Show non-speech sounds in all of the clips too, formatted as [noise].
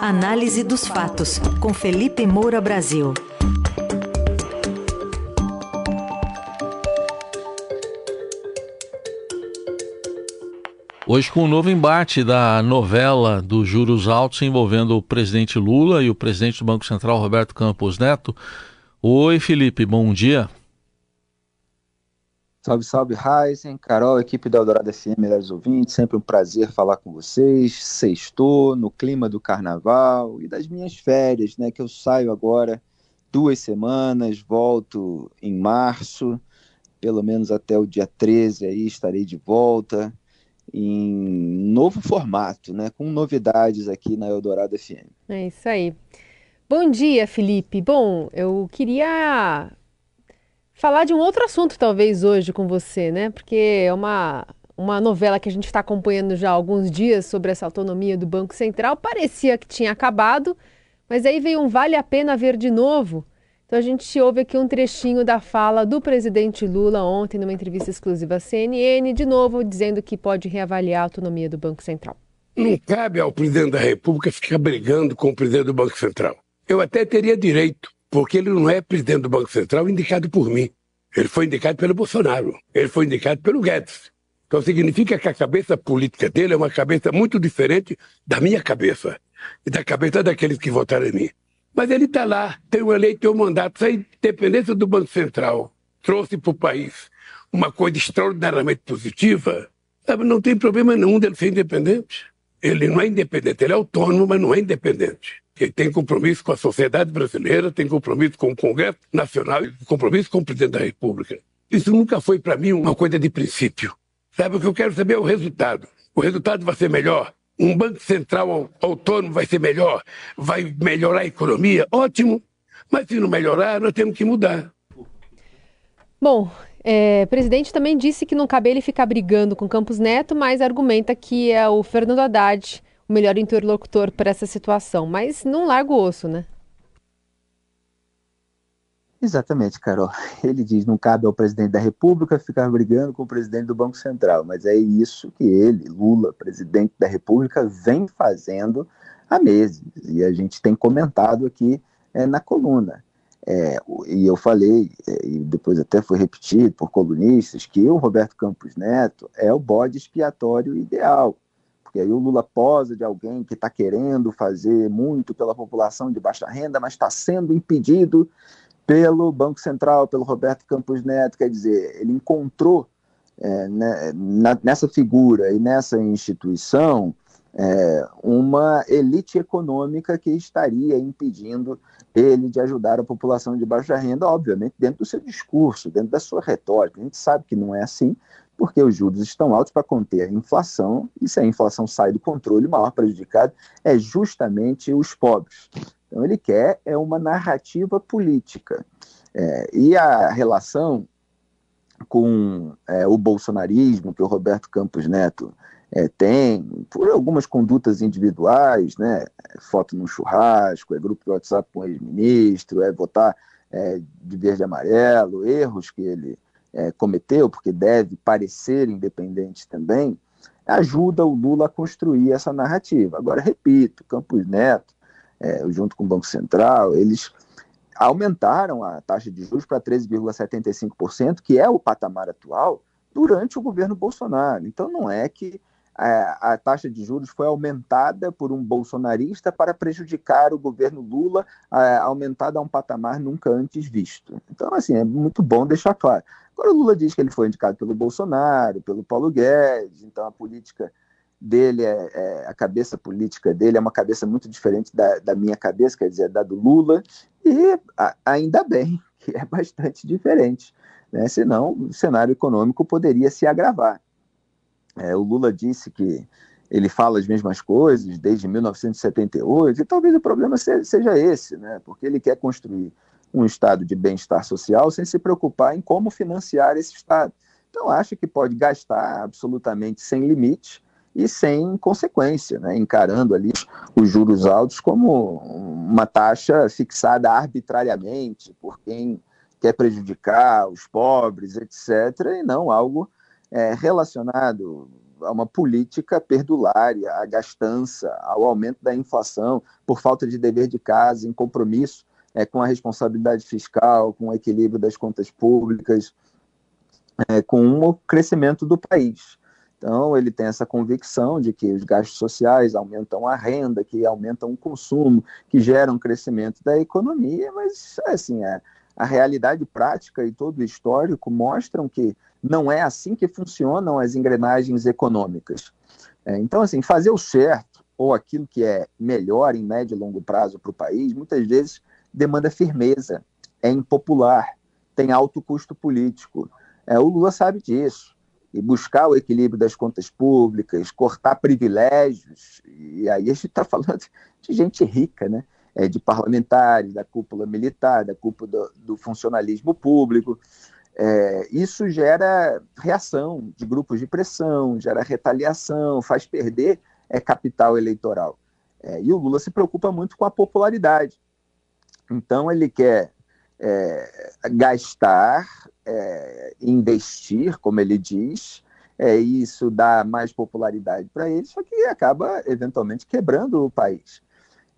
Análise dos fatos, com Felipe Moura Brasil. Hoje, com um novo embate da novela dos juros altos envolvendo o presidente Lula e o presidente do Banco Central, Roberto Campos Neto. Oi, Felipe, bom dia. Salve, salve, Heisen, Carol, equipe da Eldorado FM, melhores ouvintes, sempre um prazer falar com vocês. Sextou, no clima do carnaval e das minhas férias, né, que eu saio agora duas semanas, volto em março, pelo menos até o dia 13 aí estarei de volta em novo formato, né, com novidades aqui na Eldorado FM. É isso aí. Bom dia, Felipe. Bom, eu queria falar de um outro assunto, talvez, hoje com você, né? Porque é uma, uma novela que a gente está acompanhando já há alguns dias sobre essa autonomia do Banco Central. Parecia que tinha acabado, mas aí veio um vale a pena ver de novo. Então a gente ouve aqui um trechinho da fala do presidente Lula ontem numa entrevista exclusiva à CNN, de novo dizendo que pode reavaliar a autonomia do Banco Central. Não cabe ao presidente da República ficar brigando com o presidente do Banco Central. Eu até teria direito porque ele não é presidente do Banco Central indicado por mim. Ele foi indicado pelo Bolsonaro. Ele foi indicado pelo Guedes. Então significa que a cabeça política dele é uma cabeça muito diferente da minha cabeça e da cabeça daqueles que votaram em mim. Mas ele está lá, tem um eleito, tem um mandato. A independência do Banco Central trouxe para o país uma coisa extraordinariamente positiva. Não tem problema nenhum dele ser independente. Ele não é independente, ele é autônomo, mas não é independente que tem compromisso com a sociedade brasileira, tem compromisso com o Congresso Nacional e compromisso com o presidente da República. Isso nunca foi para mim uma coisa de princípio. Sabe o que eu quero saber é o resultado. O resultado vai ser melhor. Um banco central autônomo vai ser melhor, vai melhorar a economia, ótimo. Mas se não melhorar, nós temos que mudar. Bom, é, o presidente também disse que não cabe ele ficar brigando com Campos Neto, mas argumenta que é o Fernando Haddad o melhor interlocutor para essa situação, mas não larga o osso, né? Exatamente, Carol. [laughs] Ele diz não cabe ao presidente da República ficar brigando com o presidente do Banco Central, mas é isso que ele, Lula, presidente da República, vem fazendo há meses e a gente tem comentado aqui é, na coluna. É, e eu falei, é, e depois até foi repetido por colunistas, que o Roberto Campos Neto é o bode expiatório ideal porque aí o Lula posa de alguém que está querendo fazer muito pela população de baixa renda, mas está sendo impedido pelo Banco Central, pelo Roberto Campos Neto, quer dizer, ele encontrou é, né, na, nessa figura e nessa instituição é, uma elite econômica que estaria impedindo ele de ajudar a população de baixa renda, obviamente, dentro do seu discurso, dentro da sua retórica. A gente sabe que não é assim, porque os juros estão altos para conter a inflação, e se a inflação sai do controle, o maior prejudicado é justamente os pobres. Então, ele quer é uma narrativa política. É, e a relação com é, o bolsonarismo que o Roberto Campos Neto é, tem, por algumas condutas individuais, né, foto num churrasco, é grupo de WhatsApp com ex-ministro, é votar é, de verde e amarelo, erros que ele é, cometeu, porque deve parecer independente também, ajuda o Lula a construir essa narrativa. Agora, repito, Campos Neto, é, junto com o Banco Central, eles aumentaram a taxa de juros para 13,75%, que é o patamar atual, durante o governo Bolsonaro. Então, não é que a, a taxa de juros foi aumentada por um bolsonarista para prejudicar o governo Lula, aumentada a um patamar nunca antes visto. Então, assim, é muito bom deixar claro. Agora, o Lula diz que ele foi indicado pelo Bolsonaro, pelo Paulo Guedes, então a política dele, é, é, a cabeça política dele é uma cabeça muito diferente da, da minha cabeça, quer dizer, da do Lula, e a, ainda bem que é bastante diferente, né? senão o cenário econômico poderia se agravar. É, o Lula disse que ele fala as mesmas coisas desde 1978, e talvez o problema seja esse, né? porque ele quer construir um estado de bem-estar social sem se preocupar em como financiar esse estado. Então, acha que pode gastar absolutamente sem limite e sem consequência, né? encarando ali os juros altos como uma taxa fixada arbitrariamente por quem quer prejudicar os pobres, etc., e não algo é, relacionado a uma política perdulária, à gastança, ao aumento da inflação, por falta de dever de casa, em compromisso é, com a responsabilidade fiscal, com o equilíbrio das contas públicas, é, com o crescimento do país. Então, ele tem essa convicção de que os gastos sociais aumentam a renda, que aumentam o consumo, que geram crescimento da economia, mas, assim, a, a realidade prática e todo o histórico mostram que não é assim que funcionam as engrenagens econômicas. É, então, assim, fazer o certo, ou aquilo que é melhor em médio e longo prazo para o país, muitas vezes demanda firmeza, é impopular, tem alto custo político. É, o Lula sabe disso. E buscar o equilíbrio das contas públicas, cortar privilégios, e aí a gente está falando de gente rica, né? É, de parlamentares, da cúpula militar, da cúpula do, do funcionalismo público. É, isso gera reação de grupos de pressão, gera retaliação, faz perder é, capital eleitoral. É, e o Lula se preocupa muito com a popularidade. Então, ele quer é, gastar, é, investir, como ele diz, é, isso dá mais popularidade para ele, só que acaba eventualmente quebrando o país.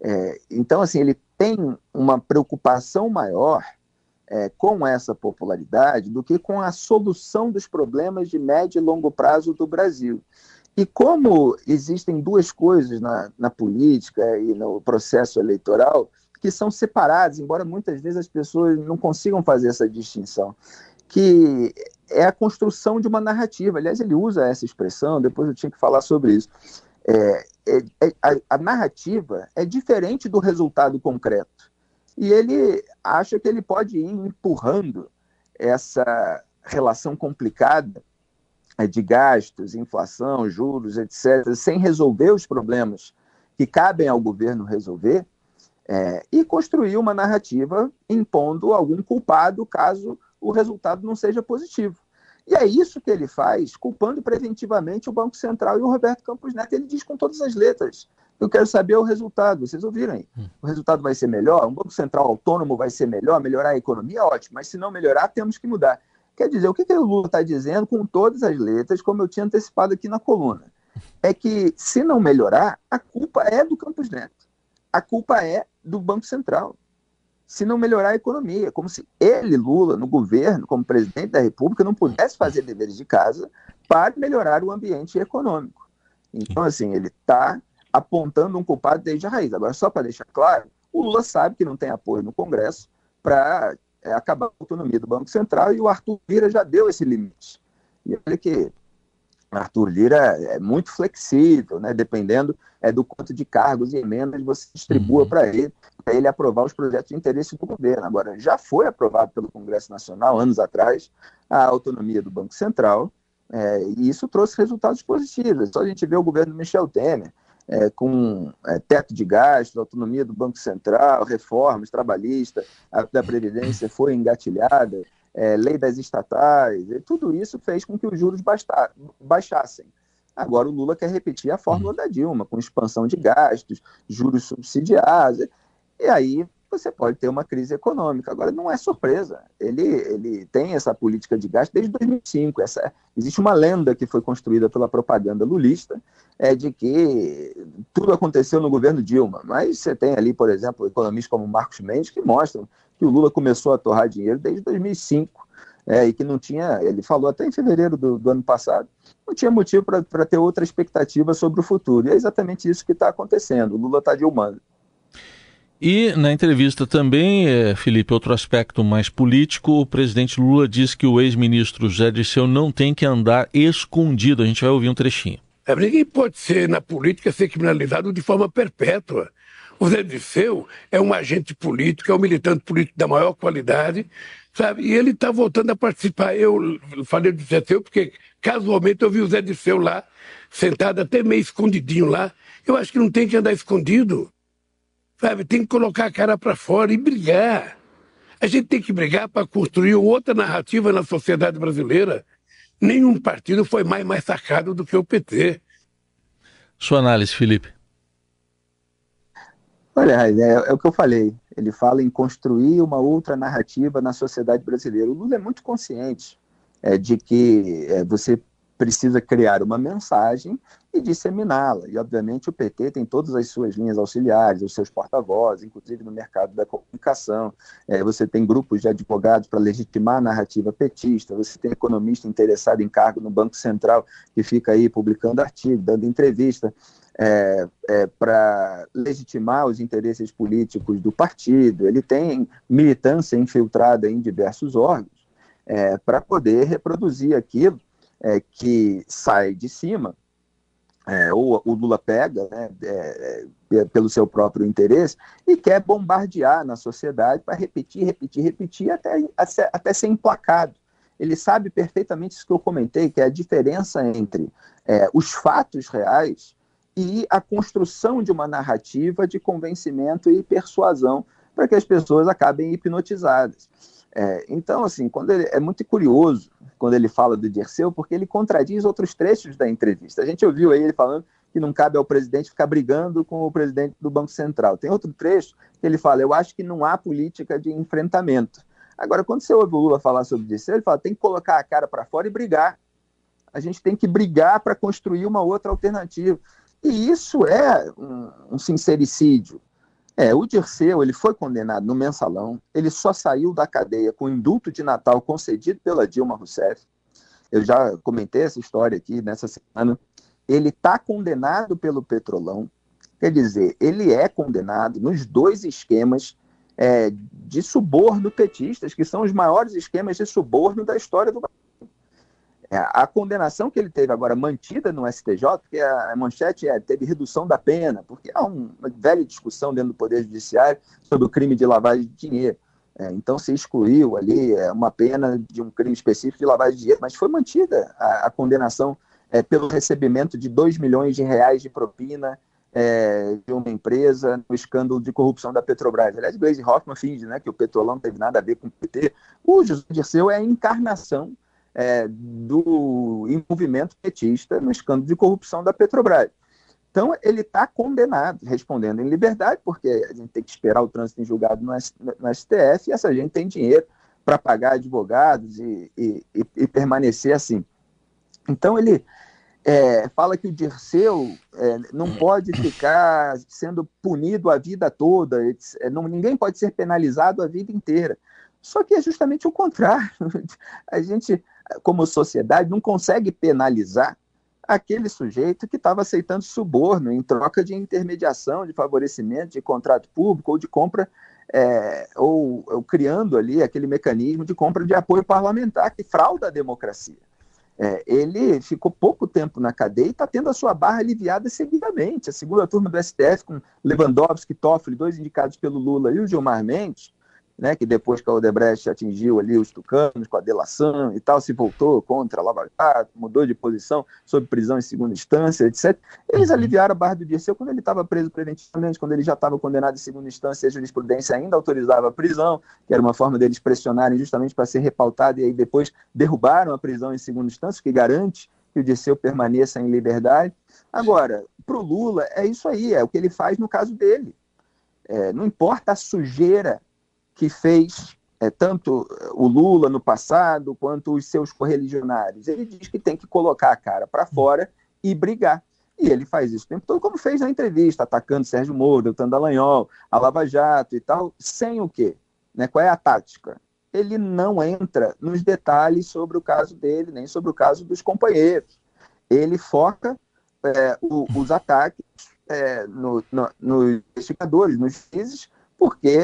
É, então, assim, ele tem uma preocupação maior é, com essa popularidade do que com a solução dos problemas de médio e longo prazo do Brasil. E como existem duas coisas na, na política e no processo eleitoral que são separados, embora muitas vezes as pessoas não consigam fazer essa distinção, que é a construção de uma narrativa. Aliás, ele usa essa expressão, depois eu tinha que falar sobre isso. É, é, é, a, a narrativa é diferente do resultado concreto. E ele acha que ele pode ir empurrando essa relação complicada é, de gastos, inflação, juros, etc., sem resolver os problemas que cabem ao governo resolver, é, e construir uma narrativa impondo algum culpado caso o resultado não seja positivo. E é isso que ele faz, culpando preventivamente o Banco Central e o Roberto Campos Neto. Ele diz com todas as letras: eu quero saber o resultado. Vocês ouviram aí? Hum. O resultado vai ser melhor? Um Banco Central autônomo vai ser melhor? Melhorar a economia? Ótimo. Mas se não melhorar, temos que mudar. Quer dizer, o que, que o Lula está dizendo com todas as letras, como eu tinha antecipado aqui na coluna? É que se não melhorar, a culpa é do Campos Neto a culpa é do Banco Central. Se não melhorar a economia, como se ele, Lula, no governo, como presidente da República, não pudesse fazer deveres de casa para melhorar o ambiente econômico. Então, assim, ele está apontando um culpado desde a raiz. Agora, só para deixar claro, o Lula sabe que não tem apoio no Congresso para é, acabar a autonomia do Banco Central e o Arthur Lira já deu esse limite. E olha que Arthur Lira é muito flexível, né? dependendo é, do quanto de cargos e emendas você distribua uhum. para ele, para ele aprovar os projetos de interesse do governo. Agora, já foi aprovado pelo Congresso Nacional, anos atrás, a autonomia do Banco Central, é, e isso trouxe resultados positivos. Só a gente vê o governo Michel Temer, é, com é, teto de gastos, autonomia do Banco Central, reformas trabalhistas, a da Previdência foi engatilhada, é, lei das estatais, e tudo isso fez com que os juros baixassem. Agora o Lula quer repetir a fórmula uhum. da Dilma, com expansão de gastos, juros subsidiados, e aí você pode ter uma crise econômica. Agora, não é surpresa. Ele, ele tem essa política de gasto desde 2005. Essa, existe uma lenda que foi construída pela propaganda lulista é, de que tudo aconteceu no governo Dilma. Mas você tem ali, por exemplo, economistas como Marcos Mendes que mostram que o Lula começou a torrar dinheiro desde 2005. É, e que não tinha, ele falou até em fevereiro do, do ano passado, não tinha motivo para ter outra expectativa sobre o futuro. E é exatamente isso que está acontecendo. O Lula está dilmando. E na entrevista também, é, Felipe, outro aspecto mais político, o presidente Lula disse que o ex-ministro José Dirceu não tem que andar escondido. A gente vai ouvir um trechinho. É, ninguém pode ser, na política, ser criminalizado de forma perpétua. O Zé Dirceu é um agente político, é um militante político da maior qualidade, sabe? E ele está voltando a participar. Eu falei do Zé Dirceu porque, casualmente, eu vi o Zé Dirceu lá, sentado até meio escondidinho lá. Eu acho que não tem que andar escondido. Sabe, tem que colocar a cara para fora e brigar. A gente tem que brigar para construir outra narrativa na sociedade brasileira. Nenhum partido foi mais massacrado do que o PT. Sua análise, Felipe. Olha, é, é, o que eu falei. Ele fala em construir uma outra narrativa na sociedade brasileira. O Lula é muito consciente é, de que é, você precisa criar uma mensagem e disseminá-la. E, obviamente, o PT tem todas as suas linhas auxiliares, os seus porta-vozes, inclusive no mercado da comunicação. É, você tem grupos de advogados para legitimar a narrativa petista, você tem economista interessado em cargo no Banco Central que fica aí publicando artigo, dando entrevista. É, é, para legitimar os interesses políticos do partido, ele tem militância infiltrada em diversos órgãos é, para poder reproduzir aquilo é, que sai de cima, é, ou o Lula pega né, é, é, pelo seu próprio interesse e quer bombardear na sociedade para repetir, repetir, repetir até, até ser emplacado. Ele sabe perfeitamente isso que eu comentei, que é a diferença entre é, os fatos reais e a construção de uma narrativa de convencimento e persuasão para que as pessoas acabem hipnotizadas. É, então, assim, quando ele, é muito curioso quando ele fala do Dirceu, porque ele contradiz outros trechos da entrevista. A gente ouviu aí ele falando que não cabe ao presidente ficar brigando com o presidente do Banco Central. Tem outro trecho que ele fala: eu acho que não há política de enfrentamento. Agora, quando você ouve o Lula falar sobre Dirceu, ele fala: tem que colocar a cara para fora e brigar. A gente tem que brigar para construir uma outra alternativa. E isso é um, um sincericídio é, o Dirceu ele foi condenado no mensalão, ele só saiu da cadeia com o indulto de Natal concedido pela Dilma Rousseff. Eu já comentei essa história aqui nessa semana. Ele está condenado pelo Petrolão, quer dizer, ele é condenado nos dois esquemas é, de suborno petistas, que são os maiores esquemas de suborno da história do Brasil. É, a condenação que ele teve agora mantida no STJ, porque a manchete é, teve redução da pena, porque há uma velha discussão dentro do Poder Judiciário sobre o crime de lavagem de dinheiro. É, então se excluiu ali é, uma pena de um crime específico de lavagem de dinheiro, mas foi mantida a, a condenação é, pelo recebimento de 2 milhões de reais de propina é, de uma empresa no escândalo de corrupção da Petrobras. Aliás, Gleisi Hoffmann finge né, que o petrolão não teve nada a ver com o PT. O José Dirceu é a encarnação é, do envolvimento petista no escândalo de corrupção da Petrobras. Então, ele está condenado, respondendo em liberdade, porque a gente tem que esperar o trânsito em julgado no, STF, e essa gente tem dinheiro para pagar advogados e, e, e, e, permanecer assim. Então, ele é, fala que o Dirceu é, não pode ficar sendo punido a vida toda, é, não, ninguém pode ser penalizado a vida inteira. Só que é justamente o contrário. [laughs] A gente como sociedade, não consegue penalizar aquele sujeito que estava aceitando suborno em troca de intermediação, de favorecimento, de contrato público ou de compra, é, ou, ou, criando ali aquele mecanismo de compra de apoio parlamentar que frauda a democracia. É, ele ficou pouco tempo na cadeia e está tendo a sua barra aliviada seguidamente. A segunda turma do STF, com Lewandowski, Toffoli, dois indicados pelo Lula, e o Gilmar Mendes, né, que depois que a Odebrecht atingiu ali os tucanos com a delação e tal, se voltou contra a Lava Jato, mudou de posição sob prisão em segunda instância, etc. Eles uhum. aliviaram a barra do Dirceu quando ele estava preso preventivamente, quando ele já estava condenado em segunda instância, a jurisprudência ainda autorizava a prisão, que era uma forma deles pressionarem justamente para ser repautado, e aí depois derrubaram a prisão em segunda instância, que garante que o Dirceu permaneça em liberdade. Agora, para o Lula, é isso aí, é o que ele faz no caso dele. É, não importa a sujeira que fez é, tanto o Lula no passado quanto os seus correligionários. Ele diz que tem que colocar a cara para fora e brigar. E ele faz isso o tempo todo, como fez na entrevista, atacando Sérgio Moro, Deltan Dallagnol, a Lava Jato e tal, sem o quê? Né? Qual é a tática? Ele não entra nos detalhes sobre o caso dele, nem sobre o caso dos companheiros. Ele foca é, o, os ataques é, no, no, nos investigadores, nos juízes, porque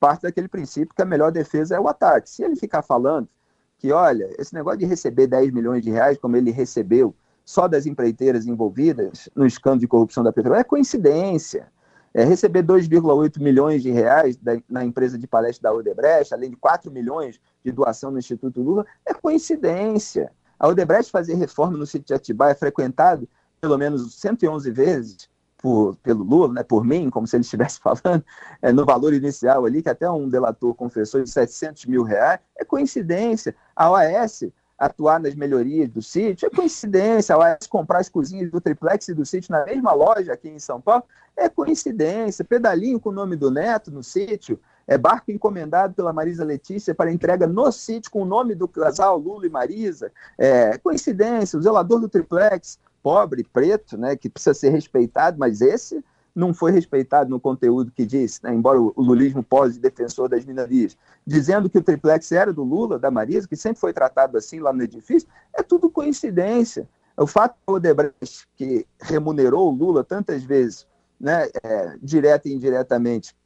parte daquele princípio que a melhor defesa é o ataque. Se ele ficar falando que, olha, esse negócio de receber 10 milhões de reais, como ele recebeu só das empreiteiras envolvidas no escândalo de corrupção da Petrobras, é coincidência. É, receber 2,8 milhões de reais da, na empresa de palestra da Odebrecht, além de 4 milhões de doação no Instituto Lula, é coincidência. A Odebrecht fazer reforma no sítio de Atibaia é frequentado pelo menos 111 vezes por, pelo Lula, né, por mim, como se ele estivesse [laughs] falando, é, no valor inicial ali, que até um delator confessou de 700 mil reais, é coincidência. A OAS, atuar nas melhorias do sítio. É coincidência, ela comprar as cozinhas do triplex e do sítio na mesma loja aqui em São Paulo. É coincidência. Pedalinho com o nome do neto no sítio. É barco encomendado pela Marisa Letícia para entrega no sítio com o nome do casal Lula e Marisa. É coincidência. O zelador do triplex, pobre, preto, né, que precisa ser respeitado, mas esse não foi respeitado no conteúdo que disse, né, embora o lulismo pose defensor das minorias, dizendo que o triplex era do Lula, da Marisa, que sempre foi tratado assim lá no edifício, é tudo coincidência. O fato do Odebrecht, que remunerou o Lula tantas vezes, né, é, direta e indiretamente,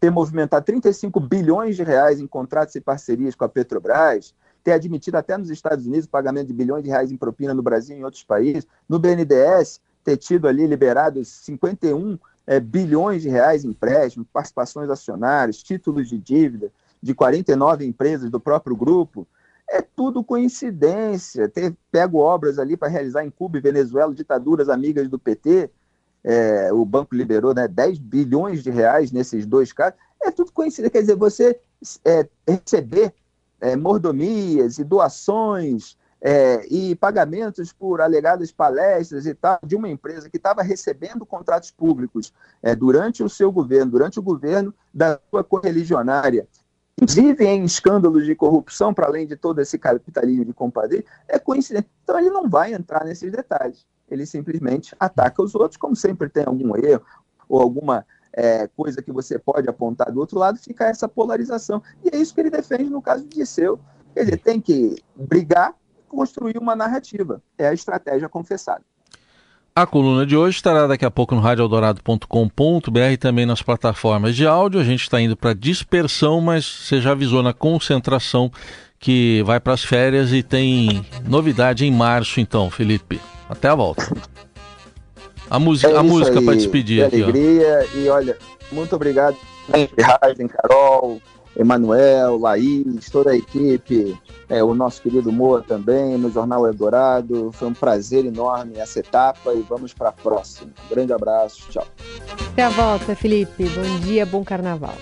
ter movimentado 35 bilhões de reais em contratos e parcerias com a Petrobras, ter admitido até nos Estados Unidos o pagamento de bilhões de reais em propina no Brasil e em outros países, no BNDES, ter tido ali liberados 51 é, bilhões de reais em empréstimos, participações acionárias, títulos de dívida de 49 empresas do próprio grupo, é tudo coincidência. Ter pego obras ali para realizar em Cuba e Venezuela, ditaduras amigas do PT, é, o banco liberou né, 10 bilhões de reais nesses dois casos, é tudo coincidência. Quer dizer, você é, receber é, mordomias e doações é, e pagamentos por alegadas palestras e tal de uma empresa que estava recebendo contratos públicos é, durante o seu governo, durante o governo da sua correligionária, inclusive em escândalos de corrupção, para além de todo esse capitalismo de compadre, é coincidente. Então ele não vai entrar nesses detalhes. Ele simplesmente ataca os outros, como sempre tem algum erro ou alguma é, coisa que você pode apontar do outro lado, fica essa polarização. E é isso que ele defende no caso de Disseu. Quer dizer, tem que brigar construir uma narrativa. É a estratégia confessada. A coluna de hoje estará daqui a pouco no radioeldorado.com.br e também nas plataformas de áudio. A gente está indo para dispersão, mas você já avisou na concentração que vai para as férias e tem novidade em março, então, Felipe. Até a volta. A música, é a música para despedir. Que alegria e olha, muito obrigado, Raiden, Carol, Emanuel, Laís, toda a equipe, é, o nosso querido Moa também, no Jornal Eldorado. Foi um prazer enorme essa etapa e vamos para a próxima. Um grande abraço, tchau. Até a volta, Felipe. Bom dia, bom carnaval.